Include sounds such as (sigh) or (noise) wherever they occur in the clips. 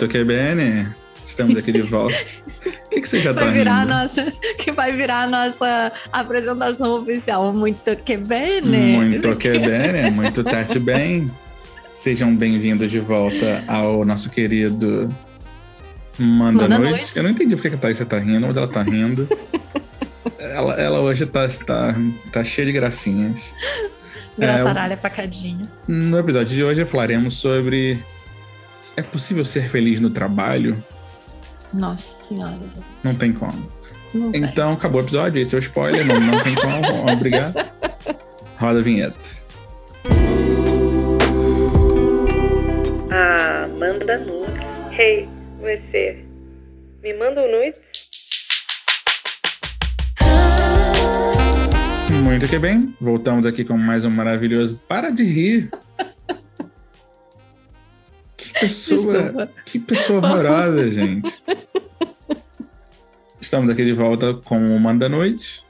Muito que bem, Estamos aqui de volta. O (laughs) que, que você já vai tá virar rindo? nossa, Que vai virar a nossa apresentação oficial. Muito que bem, Muito que bem, muito tete (laughs) bem. Sejam bem-vindos de volta ao nosso querido Manda, Manda Noite. Noite. Eu não entendi porque que a Thaís tá rindo, mas ela tá rindo. (laughs) ela, ela hoje tá, tá, tá cheia de gracinhas. Engraçaralha pacadinho. No episódio de hoje falaremos sobre é possível ser feliz no trabalho? Nossa senhora. Não tem como. Não tem. Então acabou o episódio, esse é o spoiler, não, não tem como. (laughs) Obrigado. Roda a vinheta. Ah, manda nudes. Hey, você. Me manda um nudes? Muito que bem. Voltamos aqui com mais um maravilhoso. Para de rir. Que pessoa, Desculpa. que pessoa amorosa, (laughs) gente. Estamos aqui de volta com o Manda Noite.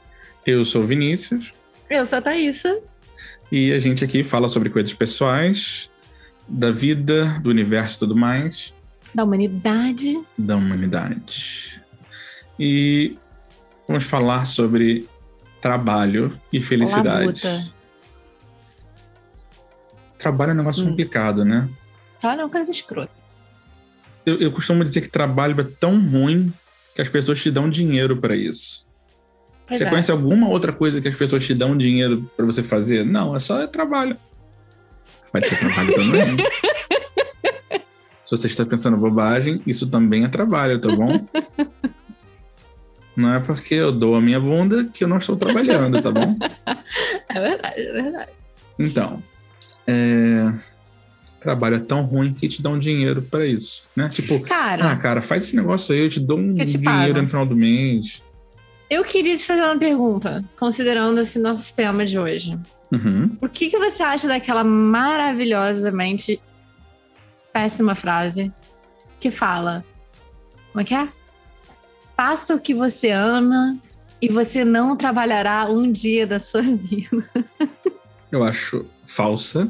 Eu sou o Vinícius Eu sou a Thaísa. e a gente aqui fala sobre coisas pessoais, da vida, do universo e tudo mais, Da humanidade. da humanidade. E vamos falar sobre trabalho e felicidade. Labuta. Trabalho é um negócio Hum. complicado, né? Olha, uma coisa escrota. Eu, eu costumo dizer que trabalho é tão ruim que as pessoas te dão dinheiro para isso. Pois você é. conhece alguma outra coisa que as pessoas te dão dinheiro para você fazer? Não, é só trabalho. Pode ser trabalho também. (laughs) Se você está pensando bobagem, isso também é trabalho, tá bom? Não é porque eu dou a minha bunda que eu não estou trabalhando, tá bom? (laughs) É verdade, é verdade. Então, é... trabalho é tão ruim que te dão dinheiro para isso, né? Tipo, Cara, ah, cara, faz esse negócio aí, eu te dou um te dinheiro pago. no final do mês. eu queria te fazer uma pergunta, considerando esse nosso tema de hoje. Uhum. O que, que você acha daquela maravilhosamente péssima frase que fala: Como é que é? Faça o que você ama e você não trabalhará um dia da sua (laughs) vida. Eu acho falsa.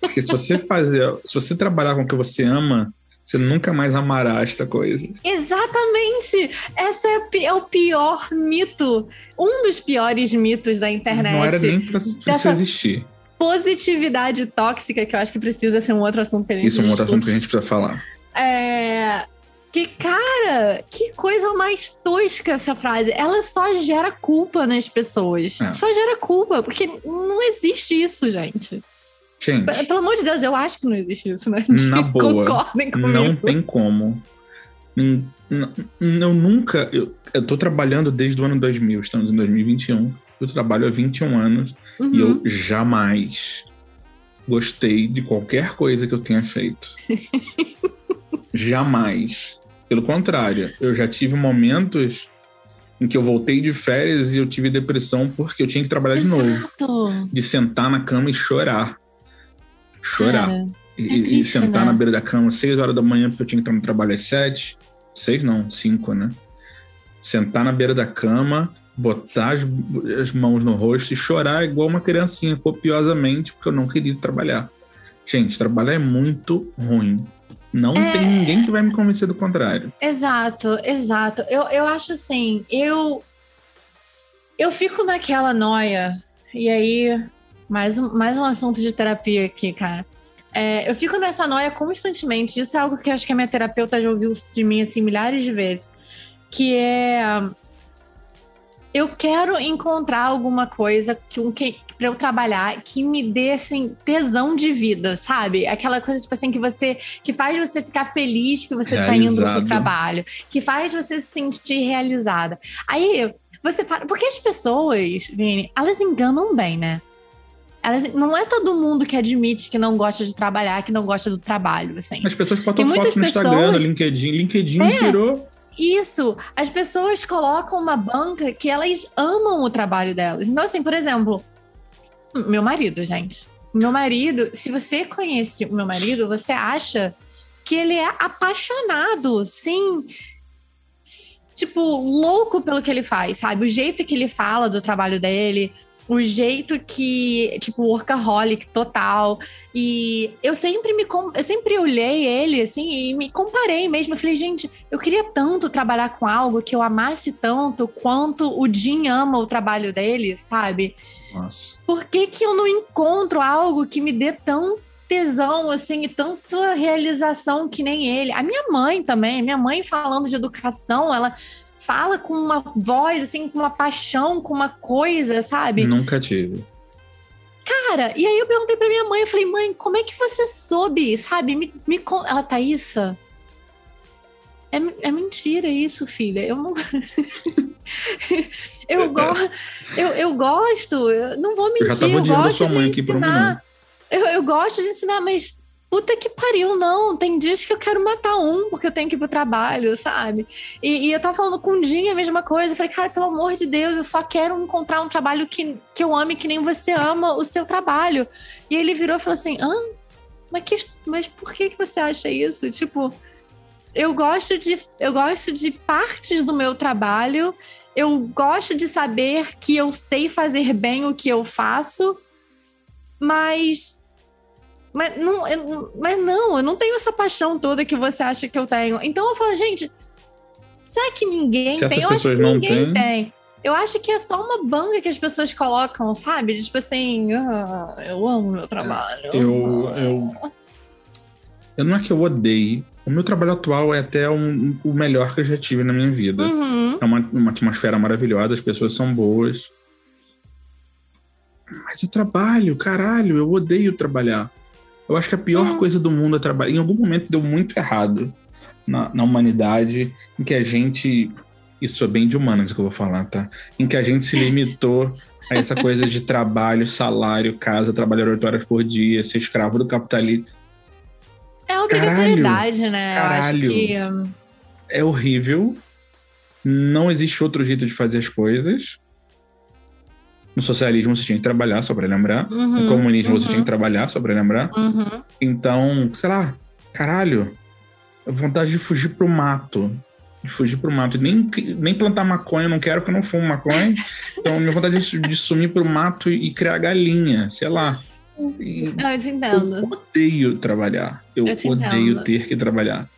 Porque se você fazer, se você trabalhar com o que você ama, você nunca mais amará esta coisa. Exatamente! Essa é, é o pior mito. Um dos piores mitos da internet. Não era nem pra, pra isso existir. Positividade tóxica, que eu acho que precisa ser um outro assunto que a gente Isso é um outro assunto que a gente precisa falar. É. Que, cara, que coisa mais tosca essa frase. Ela só gera culpa nas pessoas. É. Só gera culpa, porque não existe isso, gente. Gente, Pelo amor de Deus, eu acho que não existe isso, né? Na (laughs) boa, Concordem comigo. não tem como. Eu nunca. Eu, eu tô trabalhando desde o ano 2000, estamos em 2021. Eu trabalho há 21 anos Uhum. e eu jamais gostei de qualquer coisa que eu tenha feito. (laughs) jamais. Pelo contrário, eu já tive momentos em que eu voltei de férias e eu tive depressão porque eu tinha que trabalhar de novo. Exato. De sentar na cama e chorar. Chorar. Cara, E, É e triste, sentar né? na beira da cama às 6 horas da manhã, porque eu tinha que entrar no trabalho às 7. 6 não, 5, né? Sentar na beira da cama, botar as, as mãos no rosto e chorar igual uma criancinha, copiosamente, porque eu não queria trabalhar. Gente, trabalhar é muito ruim. Não É. tem ninguém que vai me convencer do contrário. Exato, exato. Eu, eu acho assim, eu eu fico naquela noia, e aí, mais um, mais um assunto de terapia aqui, cara. É, eu fico nessa noia constantemente. Isso é algo que acho que a minha terapeuta já ouviu de mim assim milhares de vezes. Que é eu quero encontrar alguma coisa que, um, que para eu trabalhar que me dê assim tesão de vida, sabe? Aquela coisa tipo assim que você que faz você ficar feliz que você tá indo pro trabalho, que faz você se sentir realizada. Aí você fala, porque as pessoas, Vini, elas enganam bem, né? Elas, não é todo mundo que admite que não gosta de trabalhar, que não gosta do trabalho, assim. As pessoas botam foto no Instagram, no pessoas- LinkedIn. LinkedIn É. virou. Isso, as pessoas colocam uma banca que elas amam o trabalho delas. Então, assim, por exemplo, meu marido, gente. Meu marido, se você conhece o meu marido, você acha que ele é apaixonado, sim. Tipo, louco pelo que ele faz, sabe? O jeito que ele fala do trabalho dele. O jeito que, tipo, workaholic total. E eu sempre me eu sempre olhei ele assim e me comparei mesmo. Eu falei, gente, eu queria tanto trabalhar com algo que eu amasse tanto quanto o Jim ama o trabalho dele, sabe? Nossa. Por que, que eu não encontro algo que me dê tão tesão, assim, e tanta realização que nem ele? A minha mãe também, minha mãe falando de educação, ela fala com uma voz, assim, com uma paixão, com uma coisa, sabe? Nunca tive. Cara, e aí eu perguntei pra minha mãe, eu falei, mãe, como é que você soube, sabe? Me, me Ela, Thaísa, é, é mentira isso, filha. Eu não. (laughs) eu, go... eu, eu gosto, eu não vou mentir, eu, já tava eu gosto de ensinar. Eu, eu gosto de ensinar, mas puta que pariu, não. Tem dias que eu quero matar um porque eu tenho que ir pro trabalho, sabe? E, e eu tava falando com o Dinho a mesma coisa. Eu falei, cara, pelo amor de Deus, eu só quero encontrar um trabalho que, que eu ame que nem você ama o seu trabalho. E ele virou e falou assim: hã? Mas, que, mas por que, que você acha isso? Tipo, eu gosto de eu gosto de partes do meu trabalho. Eu gosto de saber que eu sei fazer bem o que eu faço, mas mas não, eu, mas não, eu não tenho essa paixão toda que você acha que eu tenho. Então eu falo, gente, será que ninguém Se tem? Eu acho que ninguém tem. Eu acho que é só uma banga que as pessoas colocam, sabe? Tipo assim, ah, eu amo meu trabalho. Eu, eu, eu não é que eu odeie. O meu trabalho atual é até um, o melhor que eu já tive na minha vida. Uhum. É uma, uma atmosfera maravilhosa, as pessoas são boas. Mas eu trabalho, caralho, eu odeio trabalhar. Eu acho que a pior uhum. coisa do mundo é trabalhar. Em algum momento deu muito errado na, na humanidade, em que a gente. Isso é bem de humanas que eu vou falar, tá? Em que a gente se limitou a essa coisa de trabalho, salário, casa, trabalhar oito horas por dia, ser escravo do capitalismo. É obrigatoriedade, caralho, né? Caralho. Que. É horrível. Não existe outro jeito de fazer as coisas. No socialismo você tinha que trabalhar, só para lembrar. Uhum, no comunismo uhum. você tinha que trabalhar, só para lembrar. Uhum. Então, sei lá, caralho, vontade de fugir pro mato. De fugir pro mato. Nem, nem plantar maconha, eu não quero que eu não fumo maconha. (laughs) então, minha vontade de, de sumir pro mato e, criar galinha, sei lá. E, eu te entendo. Eu odeio trabalhar. Eu, eu odeio entendo. ter que trabalhar.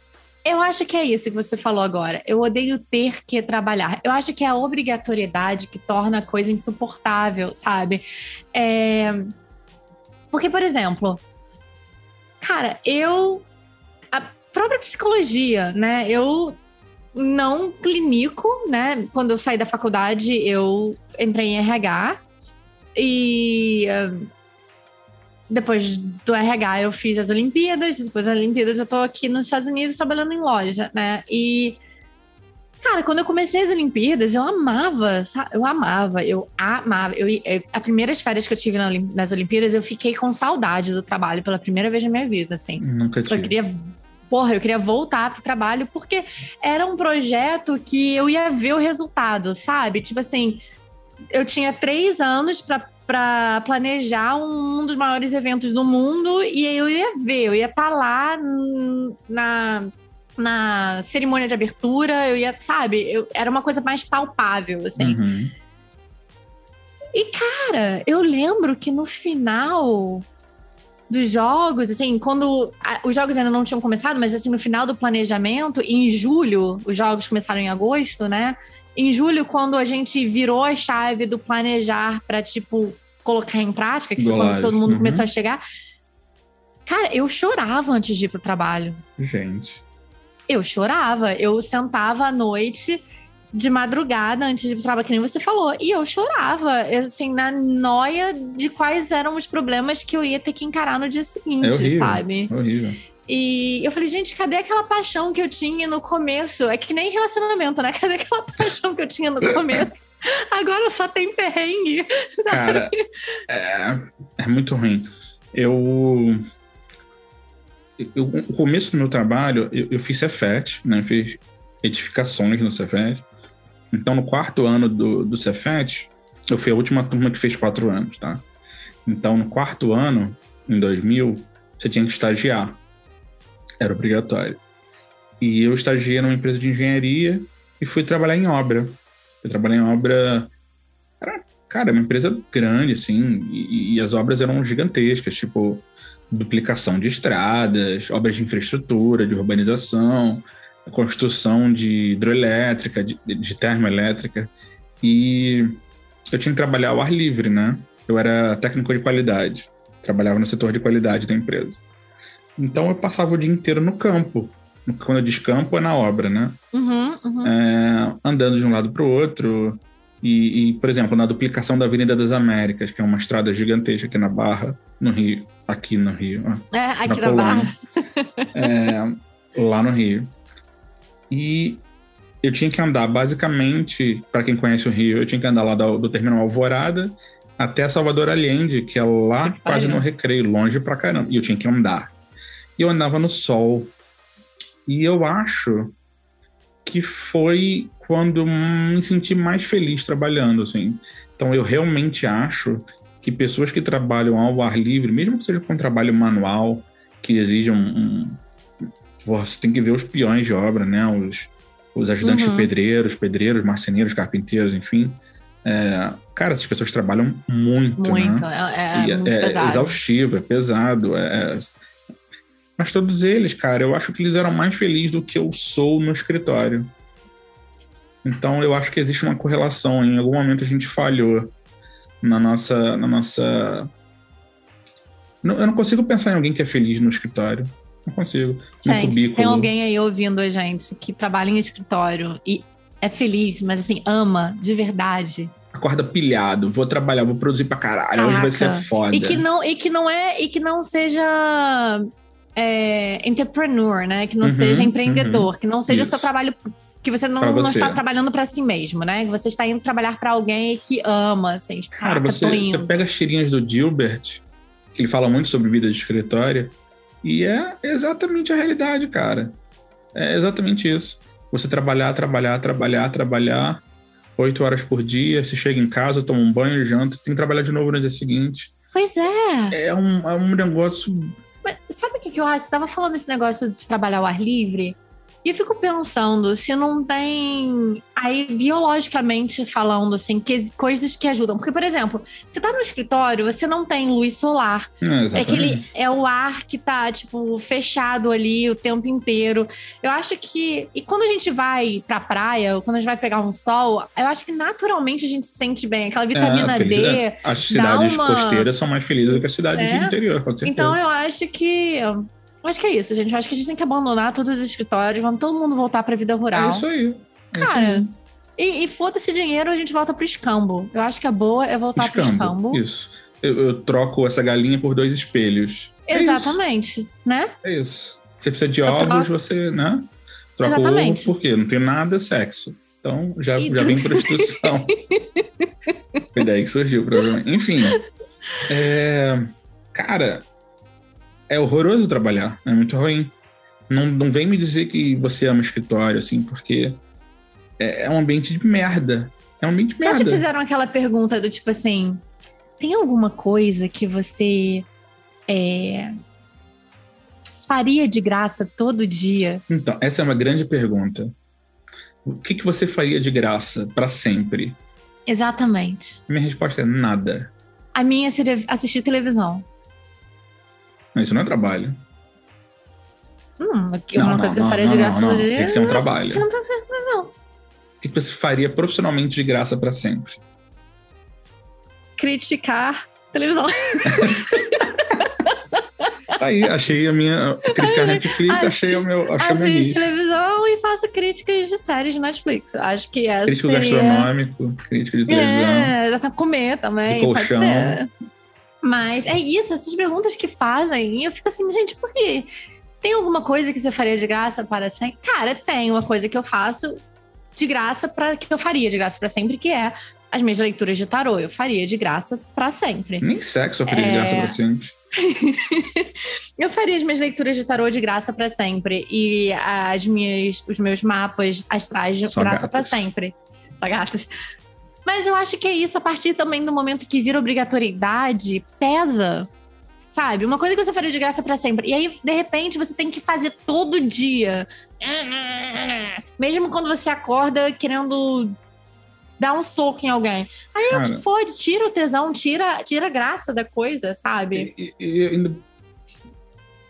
Eu acho que é isso que você falou agora. Eu odeio ter que trabalhar. Eu acho que é a obrigatoriedade que torna a coisa insuportável, sabe? É... Porque, por exemplo, cara, eu. A própria psicologia, né? Eu não clínico, né? Quando eu saí da faculdade, eu entrei em RH e. Depois do RH eu fiz as Olimpíadas, depois das Olimpíadas eu tô aqui nos Estados Unidos trabalhando em loja, né? E cara, quando eu comecei as Olimpíadas, eu amava, sabe? eu amava, eu amava. Eu, eu, as primeiras férias que eu tive nas Olimpíadas, eu fiquei com saudade do trabalho pela primeira vez na minha vida, assim. Nunca tive. Eu queria porra, eu queria voltar pro trabalho porque era um projeto que eu ia ver o resultado, sabe? Tipo assim, eu tinha três anos para para planejar um, dos maiores eventos do mundo e eu ia ver, eu ia estar tá lá na, na cerimônia de abertura, eu ia, sabe, eu, era uma coisa mais palpável, assim. Uhum. E, cara, eu lembro que no final dos jogos, assim, quando a, os jogos ainda não tinham começado, mas assim, no final do planejamento, em julho, os jogos começaram em agosto, né? Em julho, quando a gente virou a chave do planejar para tipo, colocar em prática, que foi quando todo mundo uhum. começou a chegar. Cara, eu chorava antes de ir pro trabalho. Gente. Eu chorava. Eu sentava à noite de madrugada antes de ir pro trabalho, que nem você falou. E eu chorava, assim, na noia de quais eram os problemas que eu ia ter que encarar no dia seguinte, é horrível, sabe? É horrível. E eu falei, gente, cadê aquela paixão que eu tinha no começo? É que nem relacionamento, né? (laughs) Cadê aquela paixão que eu tinha no começo? Agora só tem perrengue. (laughs) Cara, é, é muito ruim. Eu, eu, O começo do meu trabalho, eu, eu fiz Cefet, né? fiz edificações no Cefet. Então, no quarto ano do, do Cefet, eu fui a última turma que fez quatro anos, tá? Então, no quarto ano, em 2000, você tinha que estagiar. Era obrigatório. E eu estagiei numa empresa de engenharia e fui trabalhar em obra. Fui trabalhar em obra. Era cara, uma empresa grande, assim, e, e as obras eram gigantescas, tipo duplicação de estradas, obras de infraestrutura, de urbanização, construção de hidroelétrica, de, de termoelétrica. E eu tinha que trabalhar ao ar livre, né? Eu era técnico de qualidade, trabalhava no setor de qualidade da empresa. Então eu passava o dia inteiro no campo. Quando eu diz campo, é na obra, né? Uhum, uhum. É, andando de um lado para o outro. E, e, por exemplo, na duplicação da Avenida das Américas, que é uma estrada gigantesca aqui na Barra, no Rio, aqui no Rio. É, aqui na, Barra. é, lá no Rio. E eu tinha que andar, basicamente, para quem conhece o Rio, eu tinha que andar lá do, do terminal Alvorada até Salvador Allende, que é lá Que quase no recreio, longe pra caramba. E eu tinha que andar. E eu andava no sol. E eu acho que foi quando me senti mais feliz trabalhando, assim. Então eu realmente acho que pessoas que trabalham ao ar livre, mesmo que seja com um trabalho manual, que exija um, um- você tem que ver os peões de obra, né? Os, os ajudantes Uhum. de pedreiros, pedreiros, marceneiros, carpinteiros, enfim. É, cara, essas pessoas trabalham muito, Muito, né? é, é é pesado. exaustivo, é pesado. é- Mas todos eles, cara, eu acho que eles eram mais felizes do que eu sou no escritório. Então eu acho que existe uma correlação. Em algum momento a gente falhou na nossa. Na nossa... Não- eu não consigo pensar em alguém que é feliz no escritório. Não consigo. Gente, tem alguém aí ouvindo a gente que trabalha em escritório e é feliz, mas assim, ama de verdade. Acorda pilhado, vou trabalhar, vou produzir pra caralho. Hoje vai ser Caraca. foda. E que não, e que não é, e que não seja é, entrepreneur, né? Que não Uhum, seja empreendedor, que não seja o seu Isso. trabalho que você não, Pra não você. está trabalhando pra si mesmo, né? Que você está indo trabalhar pra alguém que ama, assim, tipo, Cara, caraca, você, você pega as tirinhas do Gilbert, que ele fala muito sobre vida de escritório, e é exatamente a realidade, cara. É exatamente isso. Você trabalhar, trabalhar, trabalhar, trabalhar, oito horas por dia, você chega em casa, toma um banho, janta, você tem que trabalhar de novo no dia seguinte. Pois é. É um, é um negócio. Sabe o que, que eu acho? Você tava falando esse negócio de trabalhar ao ar livre. E eu fico pensando se não tem, aí, biologicamente falando, assim, que, coisas que ajudam. Porque, por exemplo, você tá no escritório, você não tem luz solar. É, É aquele é o ar que tá, tipo, fechado ali o tempo inteiro. Eu acho que. E quando a gente vai pra praia, ou quando a gente vai pegar um sol, eu acho que naturalmente a gente se sente bem. Aquela vitamina É, D. é. As cidades uma- costeiras são mais felizes do que as cidades É. de interior, com certeza. Então eu acho que. Acho que é isso, gente. Eu acho que a gente tem que abandonar todos os escritórios, vamos todo mundo voltar pra vida rural. É isso aí. É isso Cara, aí. e, e foda-se dinheiro, a gente volta pro escambo. Eu acho que a boa é voltar pro Escambo. escambo. Isso. Eu, eu troco essa galinha por dois espelhos. É isso. Exatamente, né? É isso. Você precisa de ovos, troco- você, né? Troca o Exatamente. ovo, por quê? Não tem nada sexo. Então já, E já vem prostituição. (laughs) Foi daí que surgiu, provavelmente. Enfim. é, Cara, é horroroso trabalhar. É muito ruim. Não, não vem me dizer que você ama escritório, assim, porque é, é um ambiente de merda. É um ambiente de Vocês já merda. fizeram aquela pergunta do tipo assim: tem alguma coisa que você é, faria de graça todo dia? Então, essa é uma grande pergunta. O que, que você faria de graça para sempre? Exatamente. Minha resposta é nada. A minha seria assistir televisão. Mas isso não é trabalho. Hum, que Não, uma não, coisa que eu não, faria de não, graça não, todo não. dia. Tem que ser um é trabalho. Televisão. O que, você faria profissionalmente de graça para sempre? Criticar televisão. Tá Aí, achei a minha. Criticar Netflix, achei o meu. Achei Assisto nicho. televisão e faço críticas de séries de Netflix. Acho que essa Crítico seria... gastronômico, crítica de televisão. É, dá pra comer também. De colchão. Mas é isso, essas perguntas que fazem. E eu fico assim, gente, por quê? Tem alguma coisa que você faria de graça para sempre? Cara, tem uma coisa que eu faço de graça para que eu faria de graça para sempre, que é as minhas leituras de tarô. Eu faria de graça para sempre. Nem sexo eu faria de É. graça pra sempre. (laughs) Eu faria as minhas leituras de tarô de graça para sempre e as minhas, os meus mapas astrais de Só graça para sempre. Só gatas. Mas eu acho que é isso, a partir também do momento que vira obrigatoriedade, pesa. Sabe? Uma coisa que você faria de graça para sempre. E aí, de repente, você tem que fazer todo dia. (laughs) Mesmo quando você acorda querendo dar um soco em alguém. Aí Cara. te fode, tira o tesão, tira, tira a graça da coisa, sabe? E, e- e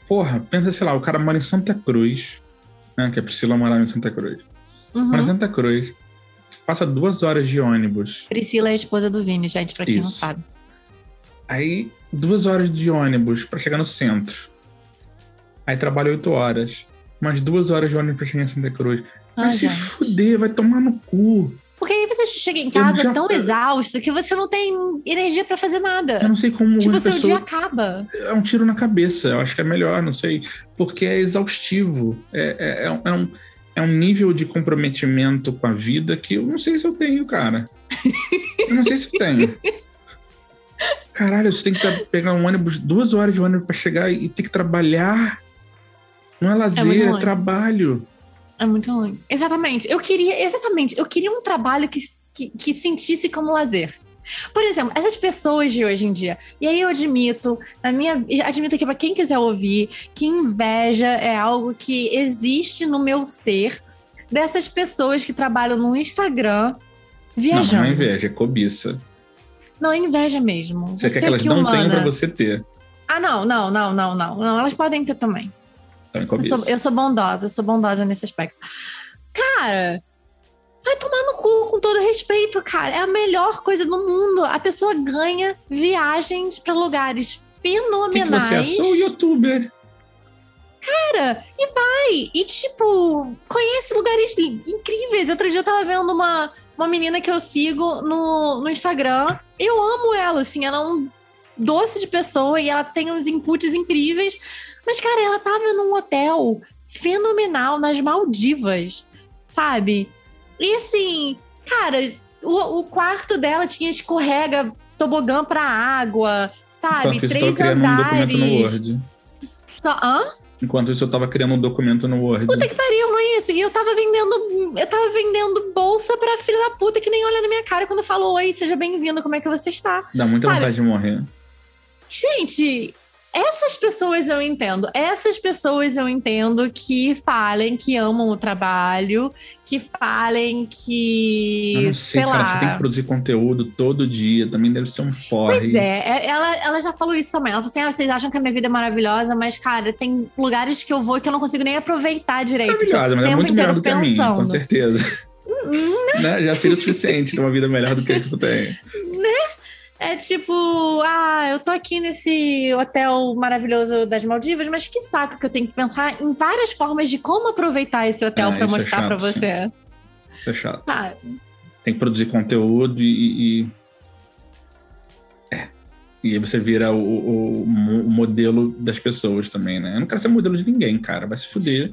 Porra, pensa, sei lá, o cara mora em Santa Cruz, né? Que a Priscila morava em Santa Cruz. Uhum. Mora em Santa Cruz. Passa duas horas de ônibus. Priscila é a esposa do Vini, gente, pra quem não Isso. sabe. Aí, duas horas de ônibus pra chegar no centro. Aí trabalha oito horas. Mais duas horas de ônibus pra chegar em Santa Cruz. Vai Ah, se gente. fuder, vai tomar no cu. Porque aí você chega em casa já- tão exausto que você não tem energia pra fazer Eu nada. não sei como Tipo, seu pessoa... dia acaba. É um tiro na cabeça. Eu acho que é melhor, não sei. Porque é exaustivo. É, é, é um- é um, é nível de comprometimento com a vida que eu não sei se eu tenho, cara. Eu não sei se eu tenho. Caralho, você tem que pegar um ônibus, duas horas de ônibus pra chegar e ter que trabalhar. Não é lazer, é, longe. trabalho. É muito ruim. Exatamente. Eu queria, exatamente, eu queria um trabalho que, que, que sentisse como lazer. Por exemplo, essas pessoas de hoje em dia. E aí eu admito, na minha, admito aqui para quem quiser ouvir, que inveja é algo que existe no meu ser dessas pessoas que trabalham no Instagram Não, viajando. não é inveja, é cobiça. Não, é inveja mesmo. Você quer que elas não tenham humana. pra você ter. Ah, não, não, não, não, não. Não, elas podem ter também. Então é Eu cobiça. sou, eu sou bondosa, eu sou bondosa nesse aspecto. Cara, vai tomar no cu com todo respeito, cara. É a melhor coisa do mundo. A pessoa ganha viagens pra lugares O que, que fenomenais. você é? Sou youtuber. Cara, e vai. E, tipo, conhece lugares incríveis. Outro dia eu tava vendo uma, uma menina que eu sigo no, no Instagram. Eu amo ela, assim. Ela é um doce de pessoa e ela tem uns inputs incríveis. Mas, cara, ela tava num hotel fenomenal nas Maldivas, sabe? E, assim, cara, o, o quarto dela tinha escorrega, tobogã pra água, sabe? Enquanto isso, eu Três tava criando um documento no andares. Word. Só, hã? Enquanto isso, eu tava criando um documento no Word. Puta que pariu, não é isso. E eu tava vendendo. Eu tava vendendo bolsa pra filha da puta que nem olha na minha cara quando falou: Oi, seja bem-vindo, como é que você está? Dá muita Sabe? vontade de morrer. Gente, essas pessoas eu entendo. Essas pessoas eu entendo que falem que amam o trabalho, que falem que. Eu não sei, cara, lá. você tem que produzir conteúdo todo dia, também deve ser um porre. Pois é, é- ela, ela já falou isso também. Ela falou assim: ah, vocês acham que a minha vida é maravilhosa, mas, cara, tem lugares que eu vou que eu não consigo nem aproveitar direito. Maravilhosa, mas é muito melhor do que a minha, com pensando. certeza. (laughs) Né? Já seria o suficiente ter uma vida melhor do que a que tu tem. É tipo, ah, eu tô aqui nesse hotel maravilhoso das Maldivas, mas que saco que eu tenho que pensar em várias formas de como aproveitar esse hotel Ah, pra isso é mostrar pra chato, você. Isso é chato. Sabe? Tem que produzir conteúdo e. e- É. E aí você vira o, o- o modelo das pessoas também, né? Eu não quero ser modelo de ninguém, cara. Vai se fuder.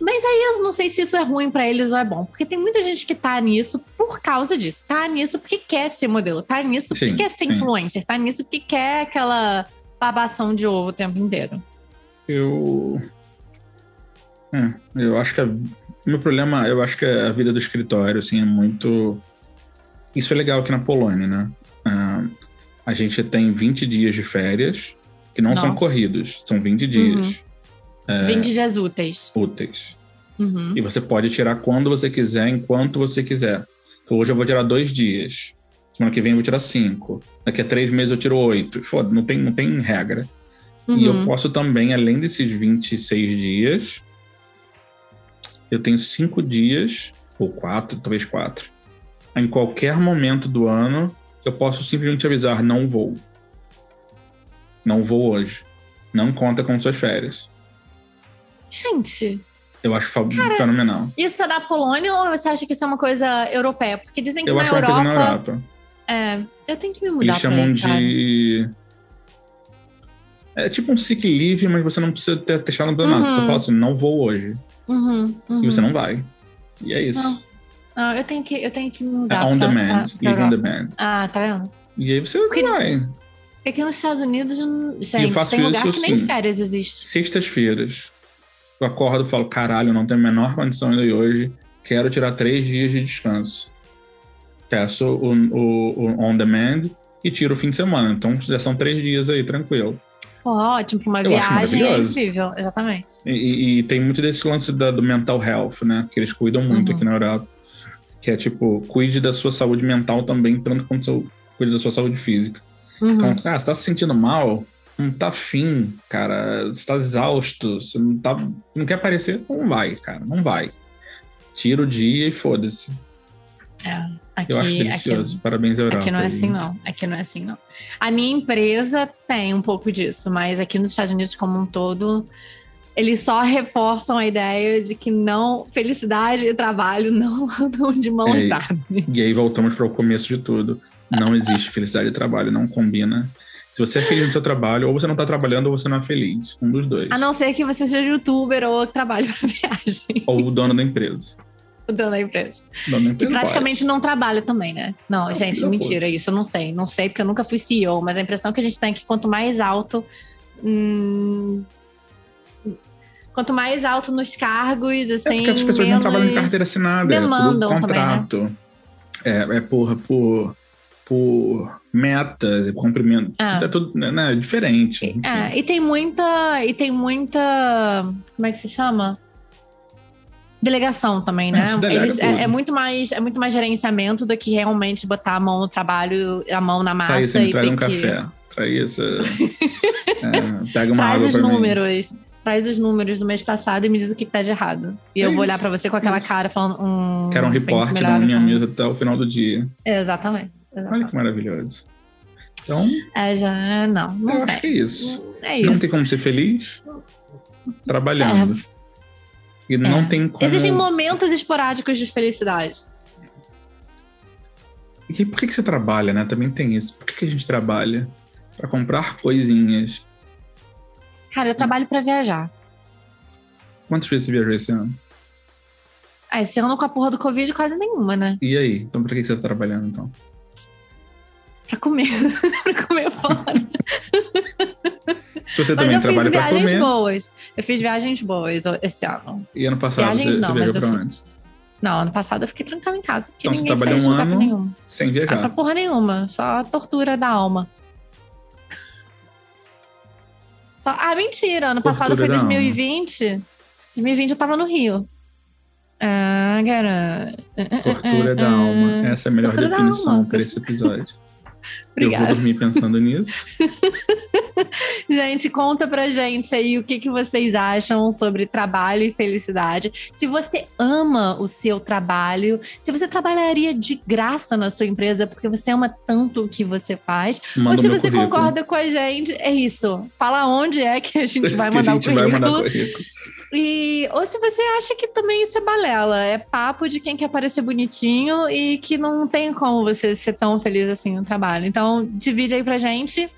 Mas aí eu não sei se isso é ruim pra eles ou é bom, porque tem muita gente que tá nisso por causa disso. Tá nisso porque quer ser modelo, tá nisso porque Sim, quer ser sim. influencer, tá nisso porque quer aquela babação de ovo o tempo inteiro. Eu. É, eu acho que. A... Meu problema, eu acho que a vida do escritório, assim, é muito. Isso é legal aqui na Polônia, né? Ah, a gente tem 20 dias de férias, que não são Nossa. corridos, são 20 dias É. 20 dias úteis. úteis. Uhum. E você pode tirar quando você quiser, enquanto você quiser. Então, hoje eu vou tirar dois dias. Semana que vem eu vou tirar cinco. Daqui a três meses eu tiro oito. Foda, não tem, não tem regra. E eu Uhum. posso também, além desses 26 dias, eu tenho cinco dias, ou quatro, talvez quatro. Em qualquer momento do ano, eu posso simplesmente avisar: não vou. Não vou hoje. Não conta com suas férias. Gente, Eu acho fa- fenomenal. isso é da Polônia ou você acha que isso é uma coisa europeia? Porque dizem que Eu na acho uma Europa. coisa na Europa. É, eu tenho que me mudar Eles pra chamam aí, cara. de. É tipo um sick leave, mas você não precisa ter deixado no nada. Você Uhum. fala assim: não vou hoje. Uhum, uhum. E você não vai. E é isso. Não. Não, eu tenho que, eu tenho que me É mudar. on pra- demand. pra- pra on demand. Ah, tá vendo? E aí você Porque- vai. Aqui nos Estados Unidos, gente, faço tem lugar isso, que nem sim. férias existe. Sextas-feiras. Eu acordo e falo: caralho, não tenho a menor condição ainda hoje. Quero tirar três dias de descanso. Peço o, o, o on demand e tiro o fim de semana. Então já são três dias aí, tranquilo. Ótimo, pra uma Eu viagem é incrível, exatamente. E, e- e tem muito desse lance da- do mental health, né? Que eles cuidam muito Uhum. aqui na Europa. Que é tipo, cuide da sua saúde mental também, tanto quanto seu, cuide da sua saúde física. Uhum. Então, cara, você tá se sentindo mal, não tá afim, cara, você tá exausto, você não tá. Não quer aparecer, não vai, cara, não vai. Tira o dia e foda-se. É, aqui, Eu acho aqui, delicioso. Parabéns, Europa. aqui não é assim, não. Aqui não é assim, não. A minha empresa tem um pouco disso, mas aqui nos Estados Unidos como um todo, eles só reforçam a ideia de que não felicidade e trabalho não (laughs) andam de mãos É, dadas. E aí voltamos para o começo de tudo. Não existe felicidade e trabalho, não combina. Se você é feliz no seu trabalho, ou você não tá trabalhando, ou você não é feliz. Um dos dois. A não ser que você seja youtuber ou que trabalhe para (laughs) viagem, Ou o dono da empresa. o dono da empresa. Dono da Que empresa praticamente não trabalha também, né? Não, Não, gente, mentira isso, eu não sei. Não sei porque eu nunca fui CEO, mas a impressão que a gente tem é que quanto mais alto. hum, quanto mais alto nos cargos, É assim. porque essas pessoas não trabalham em carteira assinada, é por demandam também, contrato. É, é por, por, por meta, cumprimento. Ah. Tudo É tudo né, né, diferente. enfim. É, e tem muita. E tem muita. Como é que se chama? Delegação também, É, né? delega Eles- é, é muito mais, é muito mais gerenciamento do que realmente botar a mão no trabalho, a mão na massa Tá você me e traz um que. café. Traz essa. (laughs) é, pega uma Traz água os pra mim. números. Traz os números do mês passado e me diz o que tá de errado. E É eu vou isso, olhar pra você com aquela isso. cara falando. Hum, Quero um reporte na minha então. mesa até o final do dia. Exatamente. Olha que maravilhoso. Então, É, já. Não, não eu acho que é isso. É Não isso. tem como ser feliz trabalhando. E não É. tem como. Existem momentos esporádicos de felicidade. E por que, que você trabalha, né? Também tem isso. Por que, que a gente trabalha? Pra comprar coisinhas. Cara, eu trabalho pra viajar. Quantas vezes você viajou esse ano? Ah, esse ano com a porra do Covid, quase nenhuma, né? E aí? Então que, que você tá trabalhando, então? Pra comer. (laughs) pra comer fora. Se você Mas também eu fiz trabalha viagens comer. boas. Eu fiz viagens boas esse ano. E ano passado Viagens você, não, você mas viajou pra fiz. onde? Não, ano passado eu fiquei trancada em casa. Porque Então você ninguém trabalhou saiu de um ano nenhum. Sem Ah, pra viajar. porra nenhuma. Só tortura da alma. Só... Ah, mentira. Ano passado Tortura foi da alma. 2020. 2020 eu tava no Rio. Ah, garoto. Tortura da alma. Essa é a melhor Tortura definição para esse episódio. (laughs) Obrigada. Eu vou dormir pensando nisso. (laughs) Gente, conta pra gente aí o que, que vocês acham sobre trabalho e felicidade. Se você ama o seu trabalho, se você trabalharia de graça na sua empresa porque você ama tanto o que você faz, Manda ou se o você currículo. concorda com a gente, é isso. Fala onde é que a gente (laughs) vai mandar gente o vai currículo. mandar currículo. E, ou se você acha que também isso é balela, é papo de quem quer parecer bonitinho e que não tem como você ser tão feliz assim no trabalho. Então, divide aí pra gente.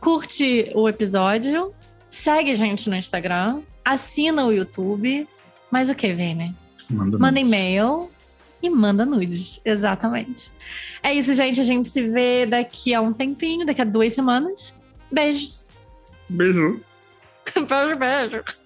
Curte o episódio, segue a gente no Instagram, assina o YouTube. Mas o que, Vini? Manda, Manda e-mail e manda nudes. Exatamente. É isso, gente. A gente se vê daqui a um tempinho, daqui a duas semanas. Beijos. Beijo. (laughs) beijo, beijo.